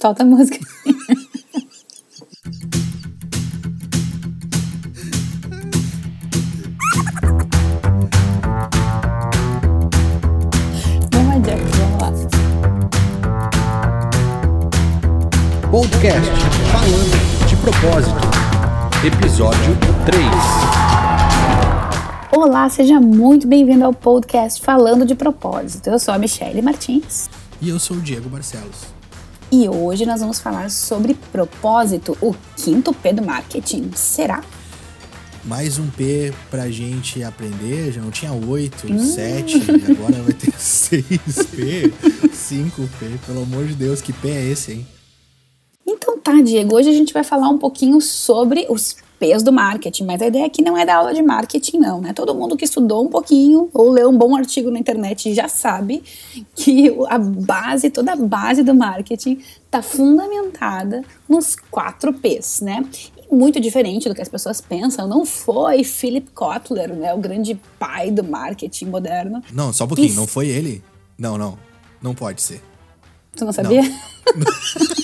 Solta a música. Não adianta, vamos lá. Podcast Falando de Propósito, episódio 3. Olá, seja muito bem-vindo ao podcast Falando de Propósito. Eu sou a Michelle Martins E eu sou o Diego Barcelos. E hoje nós vamos falar sobre propósito, o quinto P do marketing. Será? Mais um P pra gente aprender, já não tinha 8, Hum. 7, agora vai ter 6P, 5P, pelo amor de Deus, que P é esse, hein? Então tá, Diego, hoje a gente vai falar um pouquinho sobre os P's do marketing, mas a ideia aqui não é dar aula de marketing, não, né? Todo mundo que estudou um pouquinho ou leu um bom artigo na internet já sabe que a base, toda a base do marketing está fundamentada nos quatro P's, né? E muito diferente do que as pessoas pensam, não foi Philip Kotler, né, o grande pai do marketing moderno. Não, só um pouquinho, Isso. não foi ele? Não, não, não pode ser. Tu não sabia?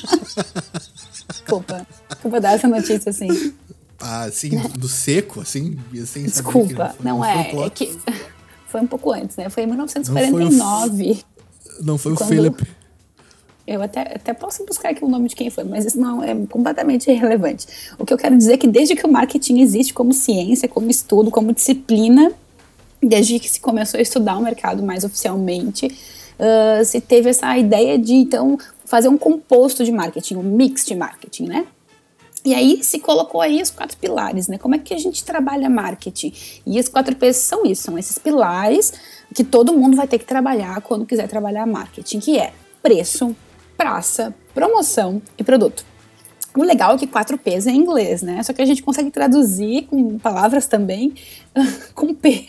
Desculpa, desculpa dar essa notícia assim. Ah, assim, do seco, assim, sem Desculpa, não, foi é, o é que foi um pouco antes, né? Foi em Não foi o 1949. Não foi o quando- Philip. Eu até, até posso buscar aqui o nome de quem foi, mas isso não é completamente irrelevante. O que eu quero dizer é que desde que o marketing existe como ciência, como estudo, como disciplina, desde que se começou a estudar o mercado mais oficialmente, ah, se teve essa ideia de então fazer um composto de marketing, um mix de marketing, né? E aí se colocou aí os quatro pilares, né? Como é que a gente trabalha marketing? E os quatro P's são isso, são esses pilares que todo mundo vai ter que trabalhar quando quiser trabalhar marketing, que é preço, praça, promoção e produto. O legal é que 4Ps é em inglês, né? Só que a gente consegue traduzir com palavras também com P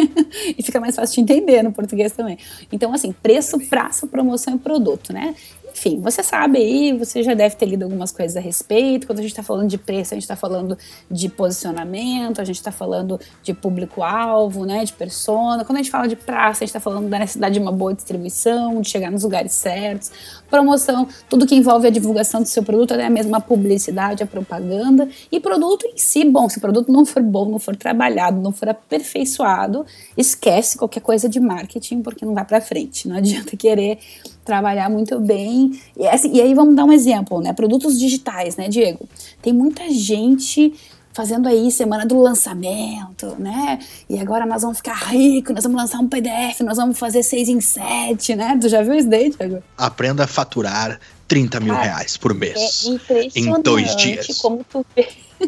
e fica mais fácil de entender no português também. Então, assim, preço, praça, promoção e produto, né? Enfim, você sabe aí, você já deve ter lido algumas coisas a respeito. Quando a gente está falando de preço, a gente está falando de posicionamento, a gente está falando de público-alvo, né? De persona. Quando a gente fala de praça, a gente está falando da necessidade de uma boa distribuição, de chegar nos lugares certos. Promoção, tudo que envolve a divulgação do seu produto, até mesmo a publicidade, a propaganda. E produto em si, bom, se o produto não for bom, não for trabalhado, não for aperfeiçoado, esquece qualquer coisa de marketing, porque não vai para frente. Não adianta querer trabalhar muito bem. E, assim, e aí vamos dar um exemplo, né? Produtos digitais, né, Diego? Tem muita gente fazendo aí semana do lançamento, né? E agora nós vamos ficar ricos, nós vamos lançar um PDF, nós vamos fazer seis em sete, né? Tu já viu isso daí, Diego? Aprenda a faturar 30 mil Cara, reais por É mês. impressionante Em dois dias. como tu vê.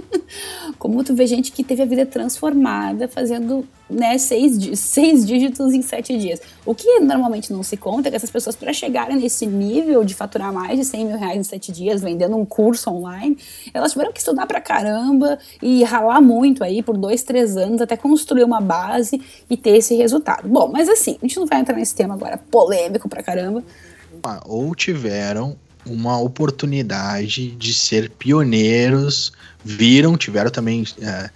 Como tu vê gente que teve a vida transformada fazendo né, seis, seis dígitos em sete dias. O que normalmente não se conta é que essas pessoas, para chegarem nesse nível de faturar mais de 100 mil reais em sete dias, vendendo um curso online, elas tiveram que estudar pra caramba e ralar muito aí por dois, três anos até construir uma base e ter esse resultado. Bom, mas assim, a gente não vai entrar nesse tema agora polêmico pra caramba. Ah, Ou tiveram uma oportunidade de ser pioneiros, viram, tiveram também, é,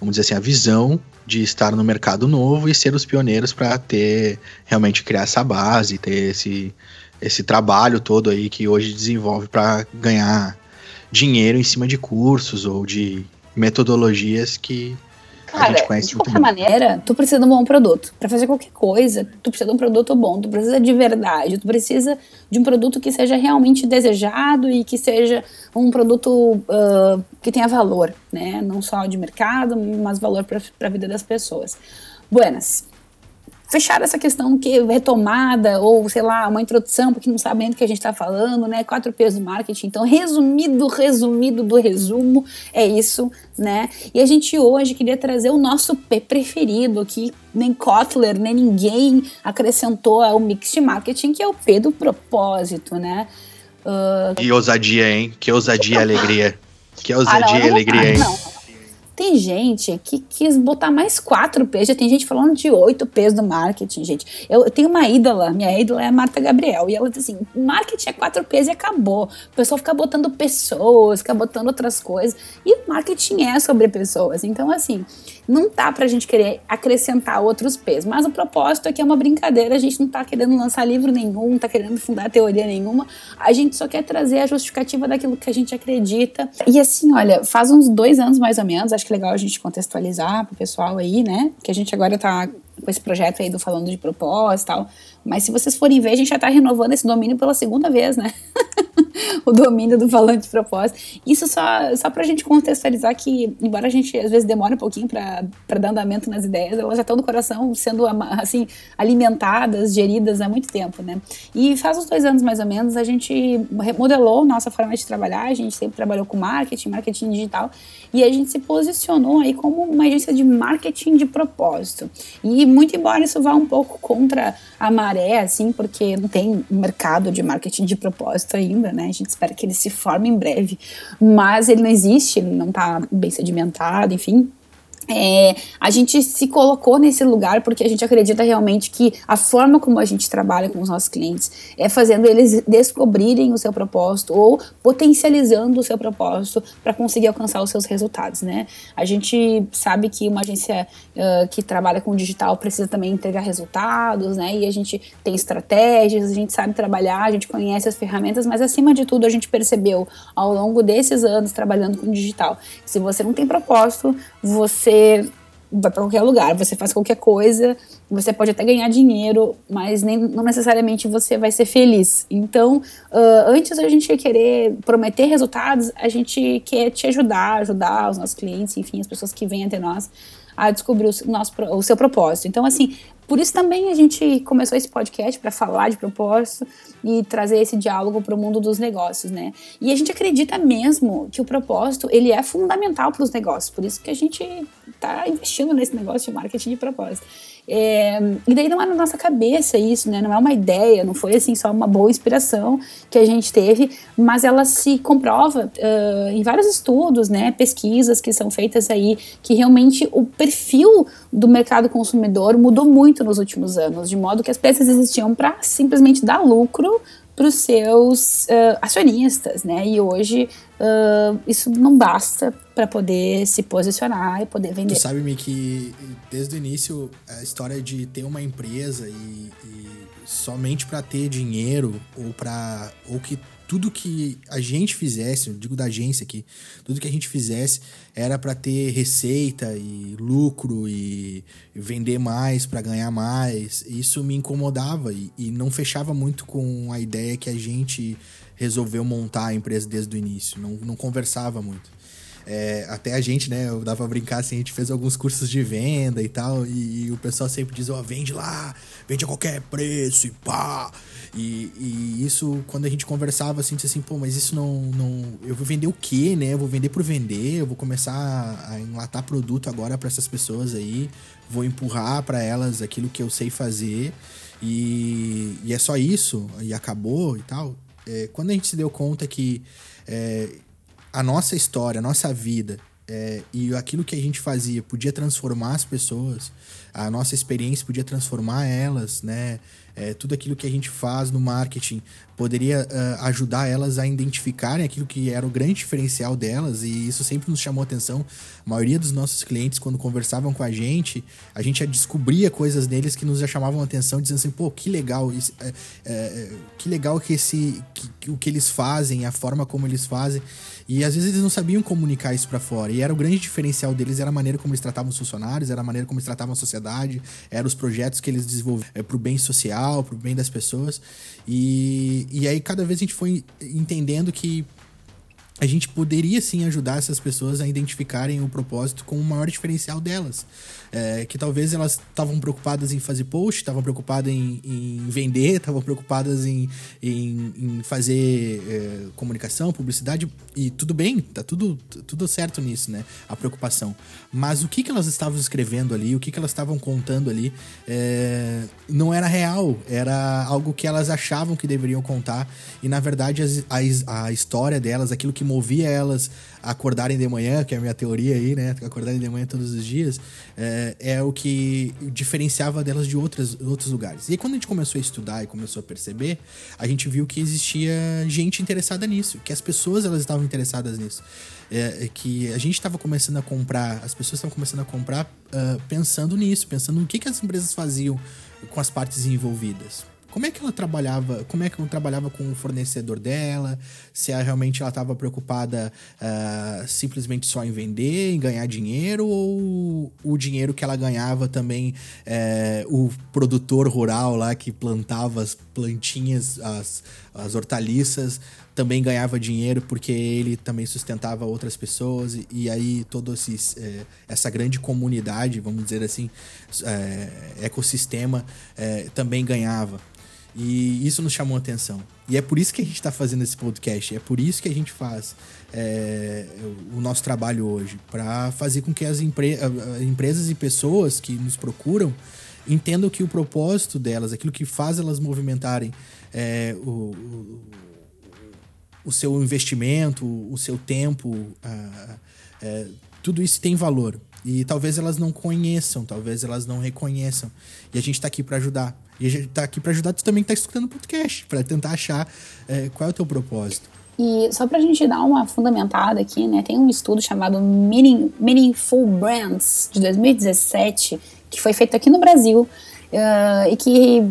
vamos dizer assim, a visão de estar no mercado novo e ser os pioneiros para ter realmente criar essa base, ter esse, esse trabalho todo aí que hoje desenvolve para ganhar dinheiro em cima de cursos ou de metodologias que a Cara, gente conhece de qualquer bem. maneira, tu precisa de um bom produto. Pra fazer qualquer coisa, tu precisa de um produto bom, tu precisa de verdade, tu precisa de um produto que seja realmente desejado e que seja um produto ah, que tenha valor, né? Não só de mercado, mas valor para a vida das pessoas. Buenas. Fechar essa questão que retomada ou sei lá uma introdução porque não sabe ainda do que a gente está falando, né? Quatro P's do marketing. Então, resumido, resumido do resumo é isso, né? E a gente hoje queria trazer o nosso P preferido que nem Kotler nem ninguém acrescentou ao mix de marketing que é o P do propósito, né? Ah, Que ousadia, hein? Que ousadia e alegria. Que ah, ousadia não, e alegria, hein? não. Tem gente que quis botar mais quatro P's, já tem gente falando de oito P's do marketing, gente. Eu, eu tenho uma ídola, minha ídola é a Marta Gabriel, e ela diz assim: marketing é quatro P's e acabou. O pessoal fica botando pessoas, fica botando outras coisas, e marketing é sobre pessoas. Então, assim, não tá pra gente querer acrescentar outros P's, mas o propósito é que é uma brincadeira, a gente não tá querendo lançar livro nenhum, não tá querendo fundar teoria nenhuma, a gente só quer trazer a justificativa daquilo que a gente acredita. E assim, olha, faz uns dois anos mais ou menos, acho é legal a gente contextualizar pro pessoal aí, né, que a gente agora tá com esse projeto aí do Falando de Propósito e tal, mas se vocês forem ver, a gente já tá renovando esse domínio pela segunda vez, né? o domínio do falante de propósito. Isso só, só pra gente contextualizar que, embora a gente às vezes demore um pouquinho para dar andamento nas ideias, elas já estão no coração sendo assim alimentadas, geridas há muito tempo, né? E faz uns dois anos mais ou menos a gente remodelou nossa forma de trabalhar, a gente sempre trabalhou com marketing, marketing digital, e a gente se posicionou aí como uma agência de marketing de propósito. E muito embora isso vá um pouco contra a maré, assim, porque não tem mercado de marketing de propósito ainda, né? A gente espera que ele se forme em breve, mas ele não existe, ele não está bem sedimentado, enfim. É, a gente se colocou nesse lugar porque a gente acredita realmente que a forma como a gente trabalha com os nossos clientes é fazendo eles descobrirem o seu propósito ou potencializando o seu propósito para conseguir alcançar os seus resultados, né? A gente sabe que uma agência uh, que trabalha com digital precisa também entregar resultados, né? E a gente tem estratégias, a gente sabe trabalhar, a gente conhece as ferramentas, mas acima de tudo a gente percebeu ao longo desses anos trabalhando com digital, se você não tem propósito, você vai para qualquer lugar, você faz qualquer coisa, você pode até ganhar dinheiro, mas nem, não necessariamente você vai ser feliz. Então, uh, antes da gente querer prometer resultados, a gente quer te ajudar, ajudar os nossos clientes, enfim, as pessoas que vêm até nós a descobrir o, nosso, o seu propósito. Então, assim, por isso também a gente começou esse podcast para falar de propósito e trazer esse diálogo para o mundo dos negócios, né? E a gente acredita mesmo que o propósito ele é fundamental para os negócios. Por isso que a gente está investindo nesse negócio de marketing de propósito. É, e daí não é na nossa cabeça isso, né? Não é uma ideia, não foi assim só uma boa inspiração que a gente teve, mas ela se comprova uh, em vários estudos, né? Pesquisas que são feitas aí, que realmente o perfil do mercado consumidor mudou muito nos últimos anos, de modo que as peças existiam para simplesmente dar lucro para os seus uh, acionistas, né? E hoje uh, isso não basta para poder se posicionar e poder vender. Tu sabe, me que desde o início a história de ter uma empresa e, e somente para ter dinheiro ou para ou que tudo que a gente fizesse, eu digo da agência aqui, tudo que a gente fizesse era para ter receita e lucro e, vender mais para ganhar mais. Isso me incomodava e, e, não fechava muito com a ideia que a gente resolveu montar a empresa desde o início. Não, não conversava muito. É, até a gente, né, eu dava pra brincar assim, a gente fez alguns cursos de venda e tal, e, e o pessoal sempre diz, ó, oh, vende lá, vende a qualquer preço e pá. E, e, isso, quando a gente conversava assim, disse assim, pô, mas isso não, não. Eu vou vender o quê, né? Eu vou vender por vender, eu vou começar a enlatar produto agora para essas pessoas aí, vou empurrar para elas aquilo que eu sei fazer. E, e é só isso, e acabou e tal. É, quando a gente se deu conta que é, a nossa história, a nossa vida é, e aquilo que a gente fazia podia transformar as pessoas, a nossa experiência podia transformar elas, né? É, tudo aquilo que a gente faz no marketing poderia uh, ajudar elas a identificarem aquilo que era o grande diferencial delas, e isso sempre nos chamou atenção. A maioria dos nossos clientes, quando conversavam com a gente, a gente já descobria coisas neles que nos chamavam atenção, dizendo assim, pô, que legal, isso, é, é, que legal que esse que, o que eles fazem, a forma como eles fazem. E às vezes eles não sabiam comunicar isso para fora. E era o grande diferencial deles, era a maneira como eles tratavam os funcionários, era a maneira como eles tratavam a sociedade, eram os projetos que eles desenvolviam é, pro bem social, pro bem das pessoas. E, e aí cada vez a gente foi entendendo que a gente poderia sim ajudar essas pessoas a identificarem o propósito como o maior diferencial delas. É, que talvez elas estavam preocupadas em fazer post, estavam preocupadas em, em vender, estavam preocupadas em, em, em fazer é, comunicação, publicidade, e tudo bem, tá tudo, tudo certo nisso, né? A preocupação. Mas o que, que elas estavam escrevendo ali, o que, que elas estavam contando ali, é, não era real, era algo que elas achavam que deveriam contar, e na verdade a, a, a história delas, aquilo que movia elas a acordarem de manhã, que é a minha teoria aí, né? Acordarem de manhã todos os dias, é, é o que diferenciava delas de outras, outros lugares. E aí, quando a gente começou a estudar e começou a perceber, a gente viu que existia gente interessada nisso, que as pessoas elas estavam interessadas nisso. É, é que a gente estava começando a comprar, as pessoas estavam começando a comprar uh, pensando nisso, pensando no que, que as empresas faziam com as partes envolvidas. Como é que ela trabalhava? Como é que ela trabalhava com o fornecedor dela? Se ela, realmente ela estava preocupada uh, simplesmente só em vender, em ganhar dinheiro, ou o dinheiro que ela ganhava também uh, o produtor rural lá que plantava as plantinhas, as, as hortaliças, também ganhava dinheiro porque ele também sustentava outras pessoas e, e aí esse, é, essa grande comunidade, vamos dizer assim, é, ecossistema é, também ganhava. E isso nos chamou a atenção. E é por isso que a gente está fazendo esse podcast, é por isso que a gente faz é, o nosso trabalho hoje para fazer com que as empre empresas e pessoas que nos procuram entendam que o propósito delas, aquilo que faz elas movimentarem é, o, o seu investimento, o seu tempo, é, tudo isso tem valor. E talvez elas não conheçam, talvez elas não reconheçam. E a gente está aqui para ajudar. E a gente está aqui para ajudar tu também que está escutando o podcast, para tentar achar é, qual é o teu propósito. E só para a gente dar uma fundamentada aqui, né, tem um estudo chamado Meaning, Meaningful Brands, de 2017, que foi feito aqui no Brasil, uh, e que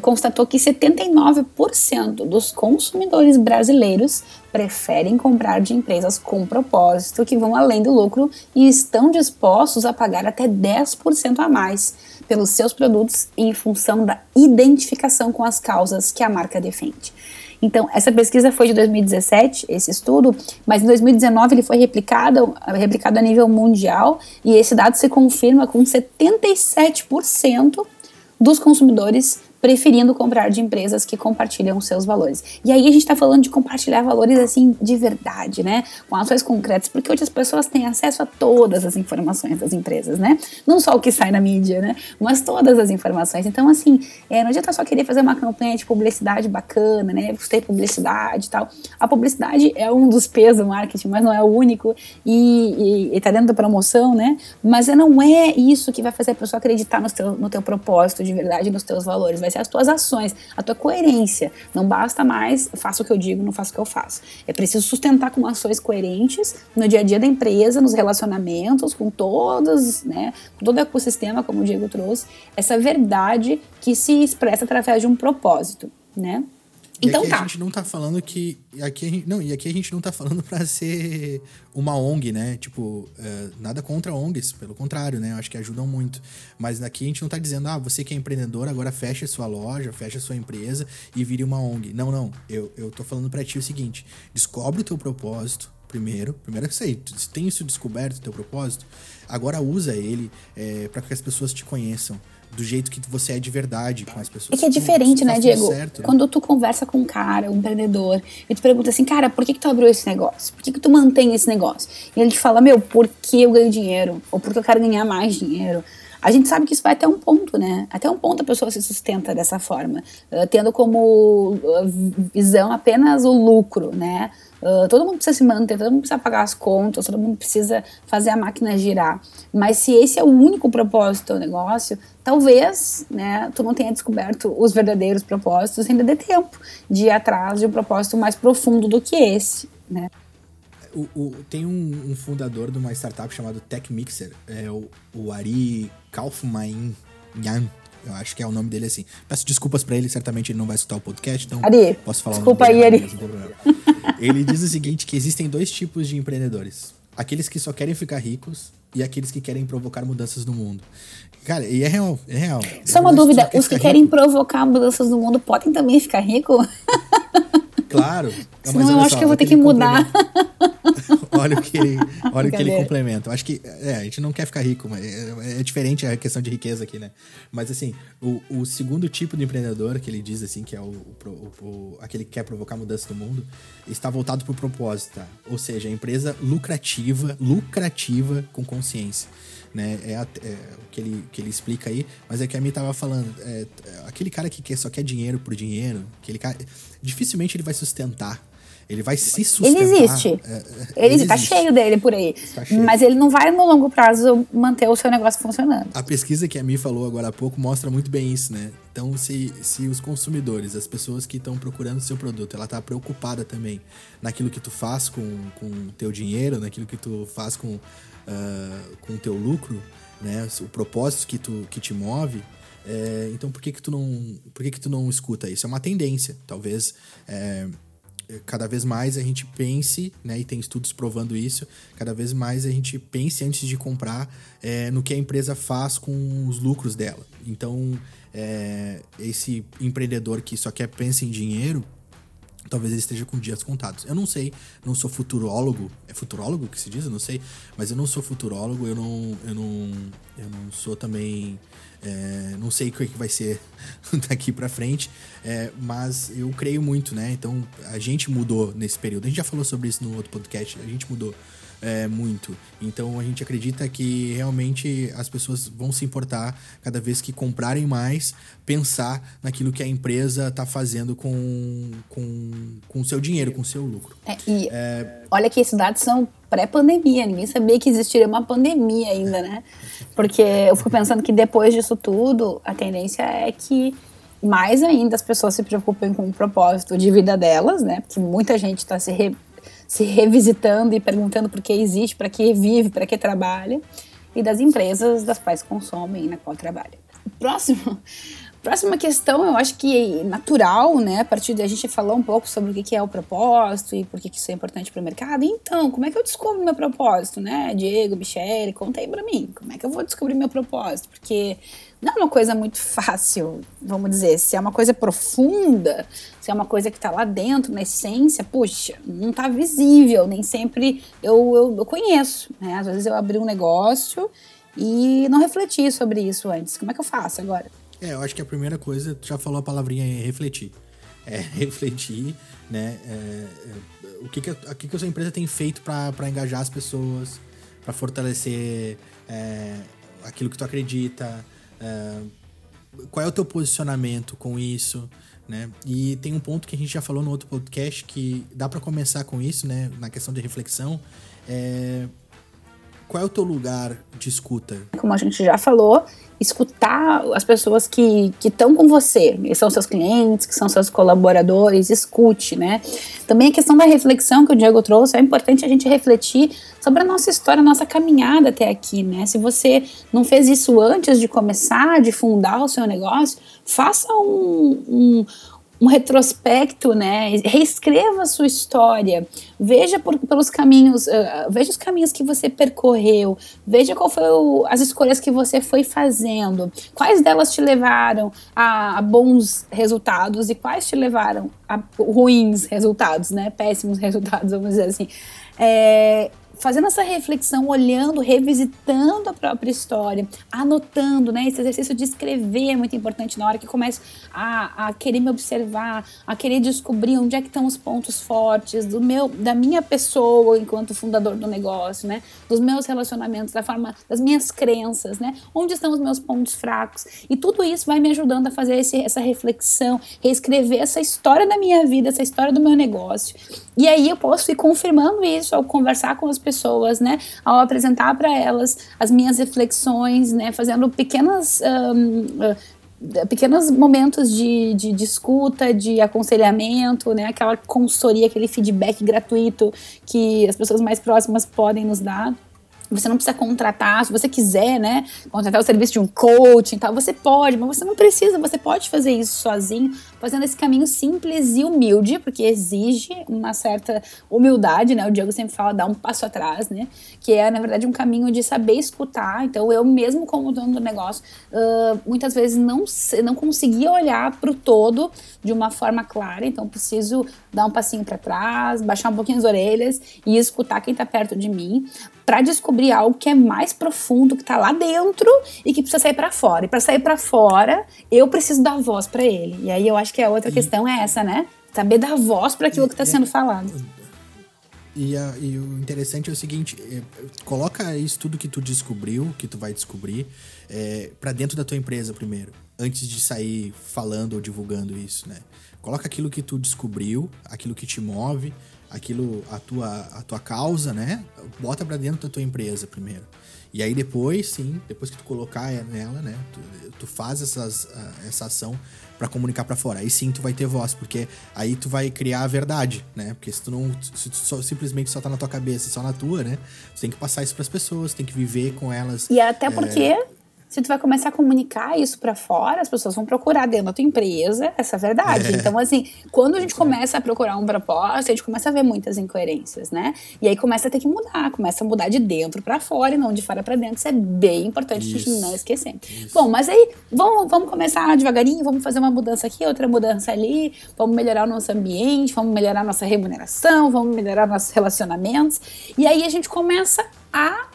constatou que 79% dos consumidores brasileiros preferem comprar de empresas com propósito que vão além do lucro e estão dispostos a pagar até 10% a mais pelos seus produtos em função da identificação com as causas que a marca defende. Então, essa pesquisa foi de 2017, esse estudo, mas em 2019 ele foi replicado, replicado a nível mundial e esse dado se confirma com 77% dos consumidores preferindo comprar de empresas que compartilham seus valores. E aí a gente está falando de compartilhar valores assim de verdade, né? Com ações concretas, porque hoje as pessoas têm acesso a todas as informações das empresas, né? Não só o que sai na mídia, né? Mas todas as informações. Então, assim, é, não adianta só querer fazer uma campanha de publicidade bacana, né? Gostei publicidade e tal. A publicidade é um dos pesos do marketing, mas não é o único. E, e, e tá dentro da promoção, né? Mas não é isso que vai fazer a pessoa acreditar no teu, no teu propósito de verdade, nos teus valores. Vai ser as tuas ações, a tua coerência. Não basta mais faço o que eu digo, não faço o que eu faço. É preciso sustentar com ações coerentes no dia a dia da empresa, nos relacionamentos, com todos, né, com todo o ecossistema, como o Diego trouxe, essa verdade que se expressa através de um propósito, né? E então aqui tá. a gente não tá falando que. Aqui gente, não, e aqui a gente não tá falando para ser uma ONG, né? Tipo, é, nada contra ONGs, pelo contrário, né? Eu acho que ajudam muito. Mas aqui a gente não tá dizendo, ah, você que é empreendedor, agora fecha sua loja, fecha sua empresa e vire uma ONG. Não, não. Eu, eu tô falando para ti o seguinte: descobre o teu propósito primeiro. Primeiro é isso aí. Se tem isso descoberto, o teu propósito, agora usa ele é, para que as pessoas te conheçam do jeito que você é de verdade com as pessoas. É que é diferente, né, Diego? Certo, né? Quando tu conversa com um cara, um empreendedor, e tu pergunta assim, cara, por que, que tu abriu esse negócio? Por que, que tu mantém esse negócio? E ele te fala, meu, porque eu ganho dinheiro, ou porque eu quero ganhar mais dinheiro. A gente sabe que isso vai até um ponto, né? Até um ponto a pessoa se sustenta dessa forma, uh, tendo como uh, visão apenas o lucro, né? Uh, todo mundo precisa se manter, todo mundo precisa pagar as contas, todo mundo precisa fazer a máquina girar. Mas se esse é o único propósito do negócio, talvez né, tu não tenha descoberto os verdadeiros propósitos, ainda dê tempo de ir atrás de um propósito mais profundo do que esse. Né? O, o, tem um, um, fundador de uma startup chamado Tech Mixer, é o, o Ari Kaufman Yan. Eu acho que é o nome dele assim. Peço desculpas para ele, certamente ele não vai escutar o podcast, então Ari, posso falar desculpa o nome aí, Ari. Ele diz o seguinte, que existem dois tipos de empreendedores. Aqueles que só querem ficar ricos e aqueles que querem provocar mudanças no mundo. Cara, e é real, é real. Só uma dúvida, os que querem rico. provocar mudanças no mundo podem também ficar ricos? Claro. Senão eu acho só, que eu vou ter que mudar. olha o que ele, olha o que ele complementa. Eu acho que é, a gente não quer ficar rico, mas é, é, diferente a questão de riqueza aqui, né? Mas assim, o, o segundo tipo de empreendedor que ele diz assim, que é o, o, o aquele que quer provocar mudança no mundo, está voltado para o propósito, tá? Ou seja, a empresa lucrativa, lucrativa com consciência. Né? É, é, o que ele, que ele explica aí, mas é que a mim tava falando, é, aquele cara que quer, só quer dinheiro por dinheiro, aquele cara, dificilmente ele vai sustentar Ele vai se sustentar. Ele existe. É, é ele, ele tá cheio dele por aí. Tá mas ele não vai, no longo prazo, manter o seu negócio funcionando. A pesquisa que a Mi falou agora há pouco mostra muito bem isso, né? Então, se, se os consumidores, as pessoas que estão procurando o seu produto, ela tá preocupada também naquilo que tu faz com o teu dinheiro, naquilo que tu faz com uh, com o teu lucro, né? O propósito que, tu, que te move, é, então por que que tu não por que que tu não escuta isso? É uma tendência, talvez é, cada vez mais a gente pense, né, e tem estudos provando isso, cada vez mais a gente pense antes de comprar é, no que a empresa faz com os lucros dela. Então, é, esse empreendedor que só quer pensa em dinheiro, talvez ele esteja com dias contados. Eu não sei, não sou futurólogo. É futurólogo que se diz? Eu não sei. Mas eu não sou futurólogo, eu não, eu não, eu não sou também. É, não sei o que é vai ser daqui para frente, é, mas eu creio muito, né? Então a gente mudou nesse período. A gente já falou sobre isso no outro podcast. A gente mudou é, muito. Então a gente acredita que realmente as pessoas vão se importar cada vez que comprarem mais, pensar naquilo que a empresa está fazendo com, com, com o seu dinheiro, com o seu lucro. É, e é... olha que esses dados são pré-pandemia, ninguém sabia que existiria uma pandemia ainda, né? Porque eu fico pensando que depois disso tudo, a tendência é que mais ainda as pessoas se preocupem com o propósito de vida delas, né? Porque muita gente está se re se revisitando e perguntando por que existe, para que vive, para que trabalha, e das empresas das quais consomem e na qual trabalha. Próximo, próxima questão, eu acho que é natural, né? A partir de a gente falar um pouco sobre o que é o propósito e por que isso é importante para o mercado. Então, como é que eu descubro meu propósito, né? Diego, Michele, conta aí para mim. Como é que eu vou descobrir meu propósito? Porque não é uma coisa muito fácil, vamos dizer. Se é uma coisa profunda, se é uma coisa que está lá dentro, na essência, puxa, não está visível, nem sempre eu, eu, eu, conheço. Né? Às vezes eu abri um negócio e não refleti sobre isso antes. Como é que eu faço agora? É, eu acho que a primeira coisa, tu já falou a palavrinha é refletir. É refletir, né? É, é, o que, que, a, que, que a sua empresa tem feito para engajar as pessoas, para fortalecer é, aquilo que tu acredita, é, qual é o teu posicionamento com isso, né? E tem um ponto que a gente já falou no outro podcast que dá para começar com isso, né? Na questão de reflexão, é... qual é o teu lugar de escuta? Como a gente já falou, escutar as pessoas que estão com você, que são seus clientes, que são seus colaboradores, escute, né? Também a questão da reflexão que o Diego trouxe, é importante a gente refletir sobre a nossa história, a nossa caminhada até aqui, né? Se você não fez isso antes de começar, de fundar o seu negócio, faça um, um um retrospecto, né? Reescreva a sua história, veja por, pelos caminhos, uh, veja os caminhos que você percorreu, veja qual foi o, as escolhas que você foi fazendo, quais delas te levaram a, a, bons resultados e quais te levaram a ruins resultados, né? Péssimos resultados, vamos dizer assim. É, fazendo essa reflexão, olhando, revisitando a própria história, anotando, né? Esse exercício de escrever é muito importante na hora que começo a, a querer me observar, a querer descobrir onde é que estão os pontos fortes do meu, da minha pessoa enquanto fundador do negócio, né? Dos meus relacionamentos, da forma, das minhas crenças, né? Onde estão os meus pontos fracos? E tudo isso vai me ajudando a fazer esse, essa reflexão, reescrever essa história da minha vida, essa história do meu negócio. E aí eu posso ir confirmando isso ao conversar com as pessoas, né? Ao apresentar para elas as minhas reflexões, né? Fazendo pequenas. Um, uh, pequenos momentos de, de, de, escuta, de aconselhamento, né? Aquela consultoria, aquele feedback gratuito que as pessoas mais próximas podem nos dar. Você não precisa contratar, se você quiser, né, contratar o serviço de um coaching e tal, você pode, mas você não precisa, você pode fazer isso sozinho, fazendo esse caminho simples e humilde, porque exige uma certa humildade, né? O Diego sempre fala dar um passo atrás, né? Que é, na verdade, um caminho de saber escutar. Então, eu mesmo como dono do negócio, uh, muitas vezes não, não conseguia olhar para o todo de uma forma clara, então preciso dar um passinho para trás, baixar um pouquinho as orelhas e escutar quem está perto de mim, para descobrir algo que é mais profundo, que está lá dentro e que precisa sair para fora. E para sair para fora, eu preciso dar voz para ele. E aí eu acho que a outra e, questão é essa, né? Saber dar voz para aquilo que está é, sendo falado. E, a, e, o interessante é o seguinte: é, coloca isso tudo que tu descobriu, que tu vai descobrir, é, para dentro da tua empresa primeiro. antes de sair falando ou divulgando isso, né? Coloca aquilo que tu descobriu, aquilo que te move, aquilo, a tua, a tua causa, né? Bota para dentro da tua empresa primeiro. E aí depois, sim, depois que tu colocar nela, né? Tu, tu faz essas, essa ação para comunicar para fora. Aí sim tu vai ter voz, porque aí tu vai criar a verdade, né? Porque se tu não se tu só, simplesmente só tá na tua cabeça, só na tua, né? Tu tem que passar isso para as pessoas, tem que viver com elas. E até porque é se tu vai começar a comunicar isso para fora, as pessoas vão procurar dentro da tua empresa essa verdade. É. Então, assim, quando a gente começa a procurar um propósito, a gente começa a ver muitas incoerências, né? E aí começa a ter que mudar, começa a mudar de dentro para fora e não de fora para dentro. Isso é bem importante isso. a gente não esquecer. Isso. Bom, mas aí vamos, vamos começar devagarinho, vamos fazer uma mudança aqui, outra mudança ali, vamos melhorar o nosso ambiente, vamos melhorar a nossa remuneração, vamos melhorar nossos relacionamentos. E aí a gente começa a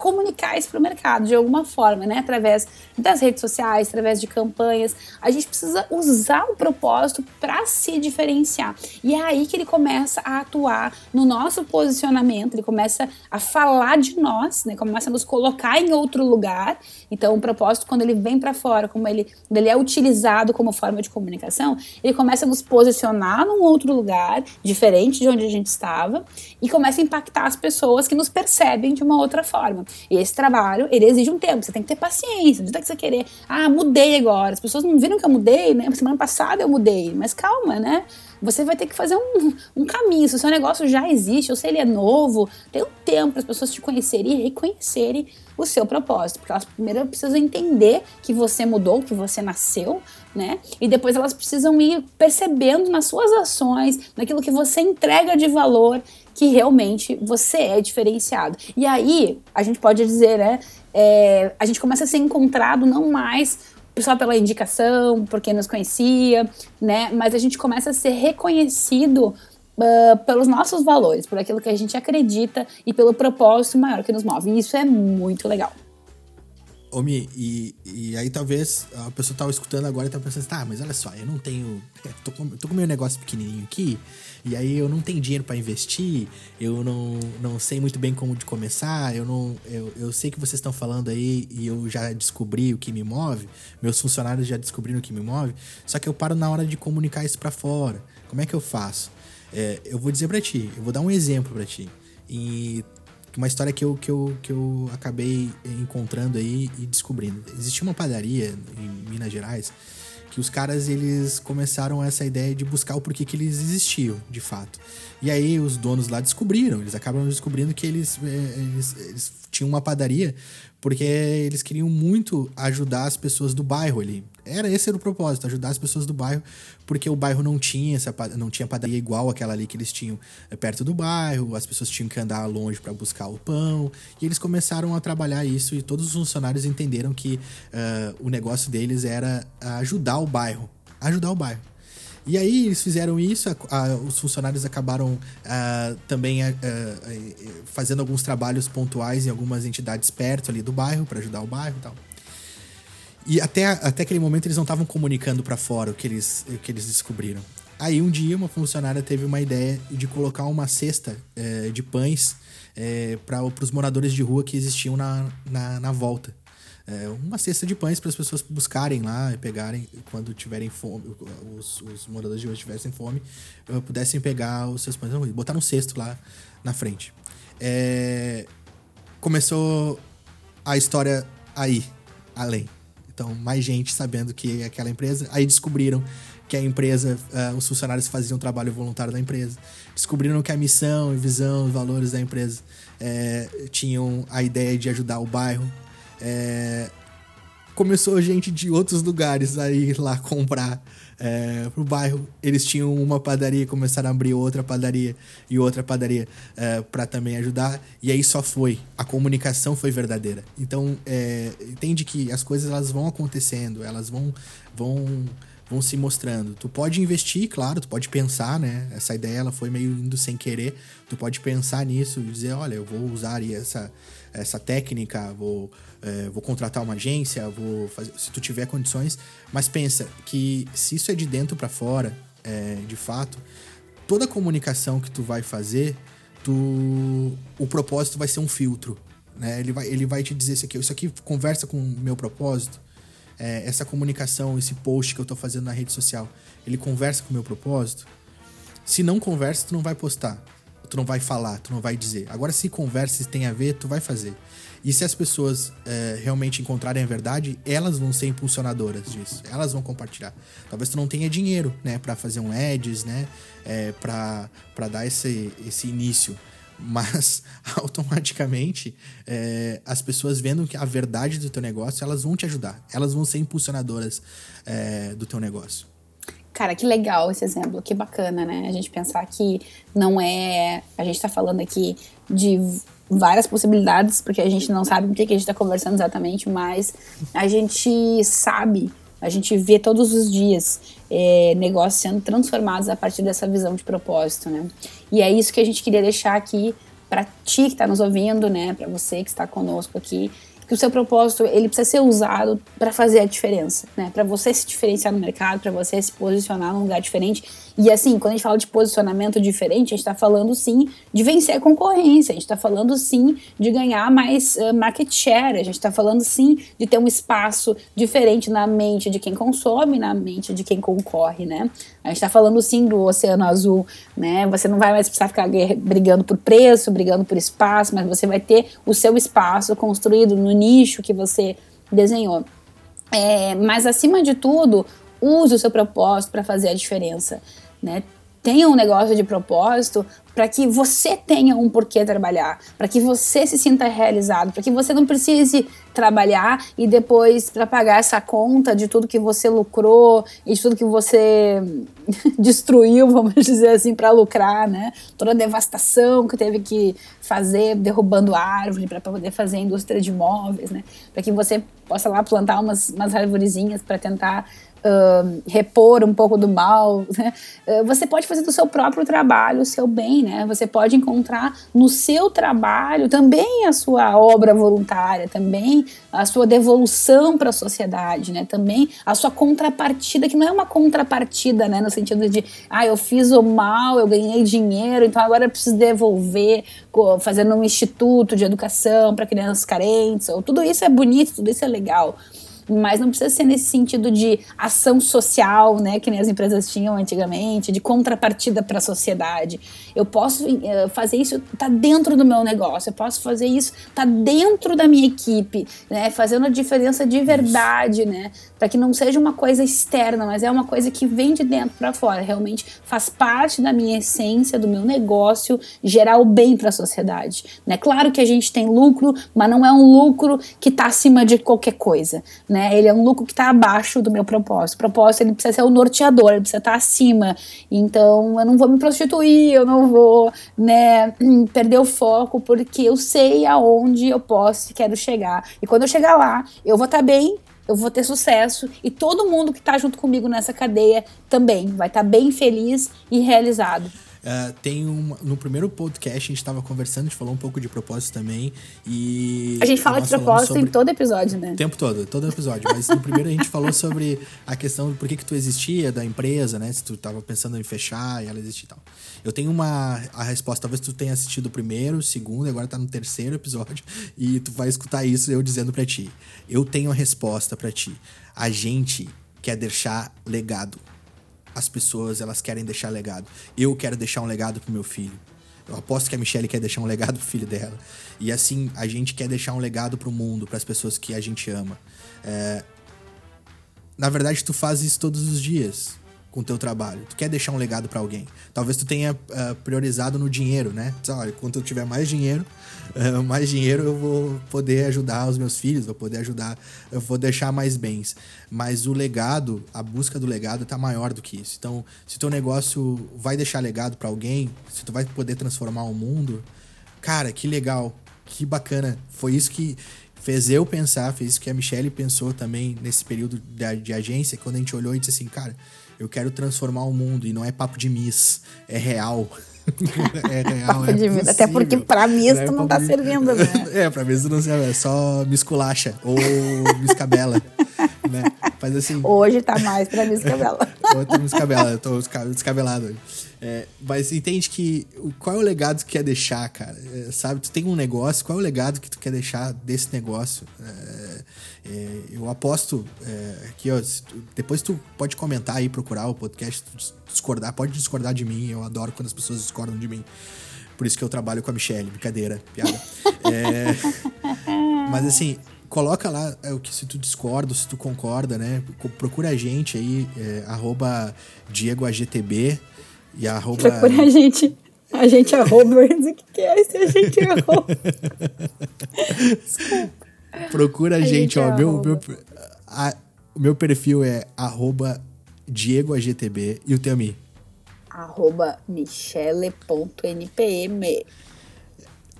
comunicar isso para o mercado de alguma forma, né? Através das redes sociais, através de campanhas. A gente precisa usar o propósito para se diferenciar. E é aí que ele começa a atuar no nosso posicionamento, ele começa a falar de nós, né? Começa a nos colocar em outro lugar. Então, o propósito, quando ele vem para fora, como ele, ele é utilizado como forma de comunicação, ele começa a nos posicionar num outro lugar, diferente de onde a gente estava, e começa a impactar as pessoas que nos percebem de uma outra forma. E esse trabalho, ele exige um tempo, você tem que ter paciência, não tem que você querer, ah, mudei agora. As pessoas não viram que eu mudei, né? Semana passada eu mudei, mas calma, né? Você vai ter que fazer um, um caminho. Se o seu negócio já existe, ou se ele é novo, tem um tempo para as pessoas te conhecerem e reconhecerem o seu propósito. Porque elas primeiro precisam entender que você mudou, que você nasceu, né? E depois elas precisam ir percebendo nas suas ações, naquilo que você entrega de valor, que realmente você é diferenciado. E aí, a gente pode dizer, né? É, a gente começa a ser encontrado não mais só pela indicação, porque nos conhecia, né? Mas a gente começa a ser reconhecido Uh, pelos nossos valores, por aquilo que a gente acredita e pelo propósito maior que nos move. E isso é muito legal. Omi, e, e aí talvez a pessoa tá escutando agora e tá pensando, tá, mas olha só, eu não tenho. Tô com, tô com meu negócio pequenininho aqui, e aí eu não tenho dinheiro para investir, eu não, não sei muito bem como de começar, eu não. Eu, eu sei que vocês estão falando aí e eu já descobri o que me move, meus funcionários já descobriram o que me move, só que eu paro na hora de comunicar isso para fora. Como é que eu faço? É, eu vou dizer para ti, eu vou dar um exemplo para ti. E uma história que eu, que, eu, que eu acabei encontrando aí e descobrindo. Existia uma padaria em Minas Gerais que os caras eles começaram essa ideia de buscar o porquê que eles existiam, de fato. E aí os donos lá descobriram, eles acabam descobrindo que eles, é, eles, eles tinham uma padaria porque eles queriam muito ajudar as pessoas do bairro ali. Era esse era o propósito, ajudar as pessoas do bairro, porque o bairro não tinha essa não tinha padaria igual aquela ali que eles tinham eh, perto do bairro, as pessoas tinham que andar longe para buscar o pão, e eles começaram a trabalhar isso e todos os funcionários entenderam que uh, o negócio deles era ajudar o bairro, ajudar o bairro. E aí eles fizeram isso, a, a, os funcionários acabaram a, também fazendo alguns trabalhos pontuais em algumas entidades perto ali do bairro para ajudar o bairro e tal. E até, até aquele momento eles não estavam comunicando para fora o que, eles, o que eles descobriram. Aí um dia uma funcionária teve uma ideia de colocar uma cesta é, de pães é, para os moradores de rua que existiam na, na, na volta é, uma cesta de pães para as pessoas buscarem lá e pegarem quando tiverem fome, os, os moradores de hoje tivessem fome, eh, pudessem pegar os seus pães e botar um cesto lá na frente. É, começou a história aí, além. Então, mais gente sabendo que é aquela empresa. Aí descobriram que a empresa, uh, os funcionários faziam trabalho voluntário da empresa. Descobriram que a missão, visão, valores da empresa é, tinham a ideia de ajudar o bairro, é, começou gente de outros lugares a ir lá comprar é, pro bairro. Eles tinham uma padaria, começaram a abrir outra padaria e outra padaria é, para também ajudar. E aí só foi. A comunicação foi verdadeira. Então, é, entende que as coisas elas vão acontecendo, elas vão, vão, vão se mostrando. Tu pode investir, claro, tu pode pensar, né? Essa ideia ela foi meio indo sem querer. Tu pode pensar nisso e dizer, olha, eu vou usar essa, essa técnica, vou é, vou contratar uma agência, vou fazer, se tu tiver condições, mas pensa que se isso é de dentro para fora, é, de fato, toda comunicação que tu vai fazer, tu, o propósito vai ser um filtro, né? Ele vai, ele vai te dizer isso aqui, isso aqui conversa com o meu propósito. é, essa comunicação, esse post que eu tô fazendo na rede social, ele conversa com o meu propósito? Se não conversa, tu não vai postar. Tu não vai falar, tu não vai dizer. Agora, se conversa, se tem a ver, tu vai fazer. E se as pessoas é, realmente encontrarem a verdade, elas vão ser impulsionadoras disso. Elas vão compartilhar. Talvez tu não tenha dinheiro, né, para fazer um ads, né, é, para dar esse, esse início. Mas automaticamente é, as pessoas vendo que a verdade do teu negócio, elas vão te ajudar. Elas vão ser impulsionadoras é, do teu negócio. Cara, que legal esse exemplo, que bacana, né? A gente pensar que não é. A gente tá falando aqui de várias possibilidades, porque a gente não sabe o que, a gente está conversando exatamente, mas a gente sabe, a gente vê todos os dias é, negócios sendo transformados a partir dessa visão de propósito, né? E é isso que a gente queria deixar aqui para ti que está nos ouvindo, né? Para você que está conosco aqui, que o seu propósito ele precisa ser usado para fazer a diferença, né? Para você se diferenciar no mercado, para você se posicionar num lugar diferente e assim, quando a gente fala de posicionamento diferente, a gente está falando sim de vencer a concorrência, a gente está falando sim de ganhar mais uh, market share, a gente está falando sim de ter um espaço diferente na mente de quem consome, na mente de quem concorre, né? A gente está falando sim do oceano azul, né? Você não vai mais precisar ficar brigando por preço, brigando por espaço, mas você vai ter o seu espaço construído no nicho que você desenhou. É, mas acima de tudo, use o seu propósito para fazer a diferença né? Tenha um negócio de propósito para que você tenha um porquê trabalhar, para que você se sinta realizado, para que você não precise trabalhar e depois para pagar essa conta de tudo que você lucrou e de tudo que você destruiu, vamos dizer assim, para lucrar, né? Toda a devastação que teve que fazer derrubando árvore para poder fazer a indústria de imóveis, né? Para que você possa lá plantar umas, umas arvorezinhas para tentar Uh, repor um pouco do mal, né? uh, você pode fazer do seu próprio trabalho o seu bem, né? Você pode encontrar no seu trabalho também a sua obra voluntária, também a sua devolução para a sociedade, né? Também a sua contrapartida, que não é uma contrapartida, né? No sentido de, ah, eu fiz o mal, eu ganhei dinheiro, então agora eu preciso devolver, fazendo um instituto de educação para crianças carentes. Ou, tudo isso é bonito, tudo isso é legal mas não precisa ser nesse sentido de ação social, né, que nem as empresas tinham antigamente, de contrapartida para a sociedade. Eu posso uh, fazer isso, tá dentro do meu negócio, eu posso fazer isso, tá dentro da minha equipe, né, fazendo a diferença de verdade, isso. né, para que não seja uma coisa externa, mas é uma coisa que vem de dentro para fora, realmente faz parte da minha essência, do meu negócio, gerar o bem para a sociedade, né? Claro que a gente tem lucro, mas não é um lucro que está acima de qualquer coisa, né? Ele é um lucro que está abaixo do meu propósito. O propósito ele precisa ser o norteador, ele precisa estar tá acima. Então, eu não vou me prostituir, eu não vou, né, perder o foco porque eu sei aonde eu posso e quero chegar. E quando eu chegar lá, eu vou estar tá bem eu vou ter sucesso e todo mundo que está junto comigo nessa cadeia também vai estar tá bem feliz e realizado. Uh, tem um, no primeiro podcast a gente estava conversando, a gente falou um pouco de propósito também. E. A gente fala de propósito sobre... em todo episódio, né? O tempo todo, todo episódio. Mas no primeiro a gente falou sobre a questão de por que, que tu existia da empresa, né? Se tu estava pensando em fechar e ela existir e tal. Eu tenho uma a resposta, talvez tu tenha assistido o primeiro, o segundo, agora tá no terceiro episódio, e tu vai escutar isso eu dizendo para ti. Eu tenho a resposta para ti. A gente quer deixar legado as pessoas elas querem deixar legado. Eu quero deixar um legado pro meu filho. Eu aposto que a Michelle quer deixar um legado pro filho dela. E assim, a gente quer deixar um legado pro mundo, para as pessoas que a gente ama. É... Na verdade, tu faz isso todos os dias com o teu trabalho. Tu quer deixar um legado para alguém. Talvez tu tenha uh, priorizado no dinheiro, né? Diz, olha, quando eu tiver mais dinheiro, mais dinheiro eu vou poder ajudar os meus filhos, vou poder ajudar, eu vou deixar mais bens. Mas o legado, a busca do legado tá maior do que isso. Então, se teu negócio vai deixar legado para alguém, se tu vai poder transformar o mundo, cara, que legal, que bacana. Foi isso que fez eu pensar, fez isso que a Michelle pensou também nesse período de, de agência, quando a gente olhou e disse assim, cara, eu quero transformar o mundo e não é papo de miss, é real. é real, é miss, Até porque pra miss é tu não tá servindo, né? É, pra tu não serve, é só misculacha ou miscabela. né? Mas assim. Hoje tá mais pra Miss Cabela. hoje tô Cabela, eu tô descabelado hoje. É, mas entende que qual é o legado que tu quer deixar, cara? É, sabe, tu tem um negócio, qual é o legado que tu quer deixar desse negócio? É, é eu aposto é, aqui, ó, tu, depois tu pode comentar aí, procurar o podcast, discordar, pode discordar de mim, eu adoro quando as pessoas discordam de mim. Por isso que eu trabalho com a Michelle, brincadeira, piada. É, mas assim, coloca lá é, o que se tu discorda, se tu concorda, né? Procura a gente aí, é, arroba DiegoAGTB e arroba... Procura a gente. A gente arroba, o que, que é esse a gente arroba? Procura a, a gente, gente, ó. Meu, meu, a, o meu perfil é arroba DiegoAGTB e o teu Mi? Arroba michele.npm.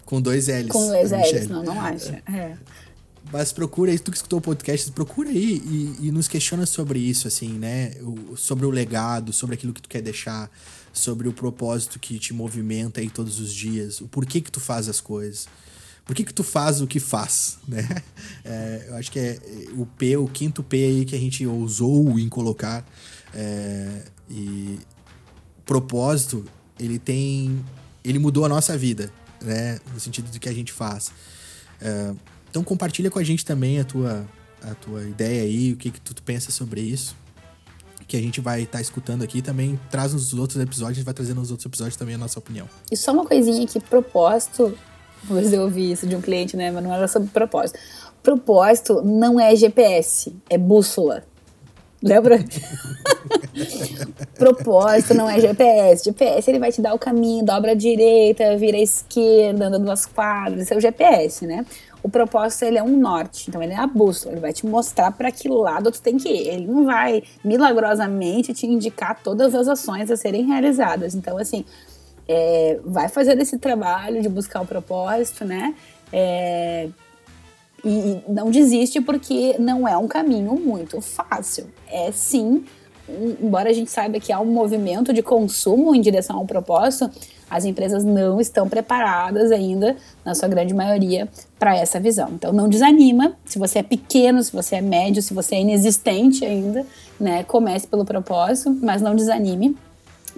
Com dois L's. Com dois L's, não, não acha. É. Mas procura aí, tu que escutou o podcast, procura aí e, e nos questiona sobre isso, assim, né? O, sobre o legado, sobre aquilo que tu quer deixar, sobre o propósito que te movimenta aí todos os dias, o porquê que tu faz as coisas. Por que, que tu faz o que faz, né? É, eu acho que é o P, o quinto P aí que a gente ousou em colocar. É, e propósito, ele tem. Ele mudou a nossa vida, né? No sentido de que a gente faz. É, então compartilha com a gente também a tua, a tua ideia aí, o que, que tu, pensa sobre isso. Que a gente vai estar tá escutando aqui também traz nos outros episódios, a gente vai trazer nos outros episódios também a nossa opinião. E só uma coisinha que propósito, eu ouvi isso de um cliente, né? Mas não era sobre propósito. Propósito não é GPS, é bússola. Lembra? Propósito não é GPS. GPS ele vai te dar o caminho, dobra a direita, vira a esquerda, anda duas quadras. Esse é o GPS, né? O propósito ele é um norte, então ele é a bússola, ele vai te mostrar para que lado tu tem que ir. Ele não vai milagrosamente te indicar todas as ações a serem realizadas. Então, assim, é, vai fazer esse trabalho de buscar o propósito, né? É, e não desiste porque não é um caminho muito fácil. É sim, embora a gente saiba que há um movimento de consumo em direção ao propósito, as empresas não estão preparadas ainda, na sua grande maioria, para essa visão. Então não desanima, se você é pequeno, se você é médio, se você é inexistente ainda, né, comece pelo propósito, mas não desanime,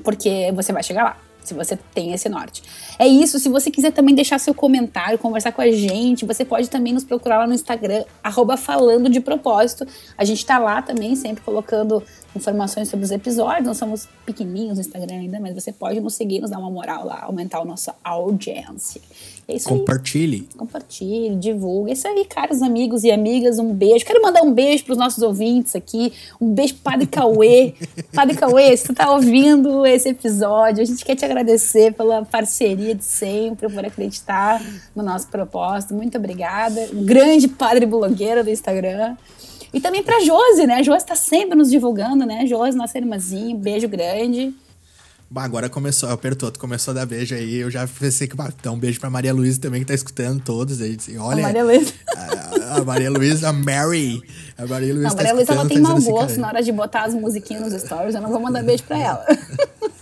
porque você vai chegar lá se você tem esse norte. É isso, se você quiser também deixar seu comentário, conversar com a gente, você pode também nos procurar lá no Instagram, arroba falando de propósito. A gente tá lá também, sempre colocando informações sobre os episódios. Nós somos pequenininhos no Instagram ainda, mas você pode nos seguir, nos dar uma moral lá, aumentar a nossa audiência. É isso Compartilhe. Aí. Compartilhe, divulgue. É isso aí, caros amigos e amigas. Um beijo. Quero mandar um beijo para os nossos ouvintes aqui. Um beijo para Padre Cauê. Padre Cauê, se tu tá ouvindo esse episódio, a gente quer te agradecer pela parceria de sempre, por acreditar no nosso propósito. Muito obrigada. Um grande padre blogueiro do Instagram. E também pra Josi, né? A Josi tá sempre nos divulgando, né? Josi, nossa irmãzinha, beijo grande. Bah, agora começou, apertou, tu começou a dar beijo aí. Eu já pensei que. Bah, então, um beijo pra Maria Luísa também, que tá escutando todos aí. Assim, olha. A Maria Luísa. A, a, Maria Luísa, a Mary. A Maria Luísa. A Maria tá Luísa, ela tem mau assim, gosto na hora de botar as musiquinhas nos stories. Eu não vou mandar beijo pra ela.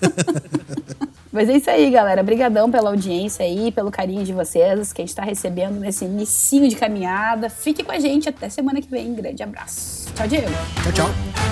Mas é isso aí, galera. Obrigadão pela audiência aí, pelo carinho de vocês que a gente tá recebendo nesse inicinho de caminhada. Fique com a gente até semana que vem. Grande abraço. Tchau, Diego. Tchau, tchau.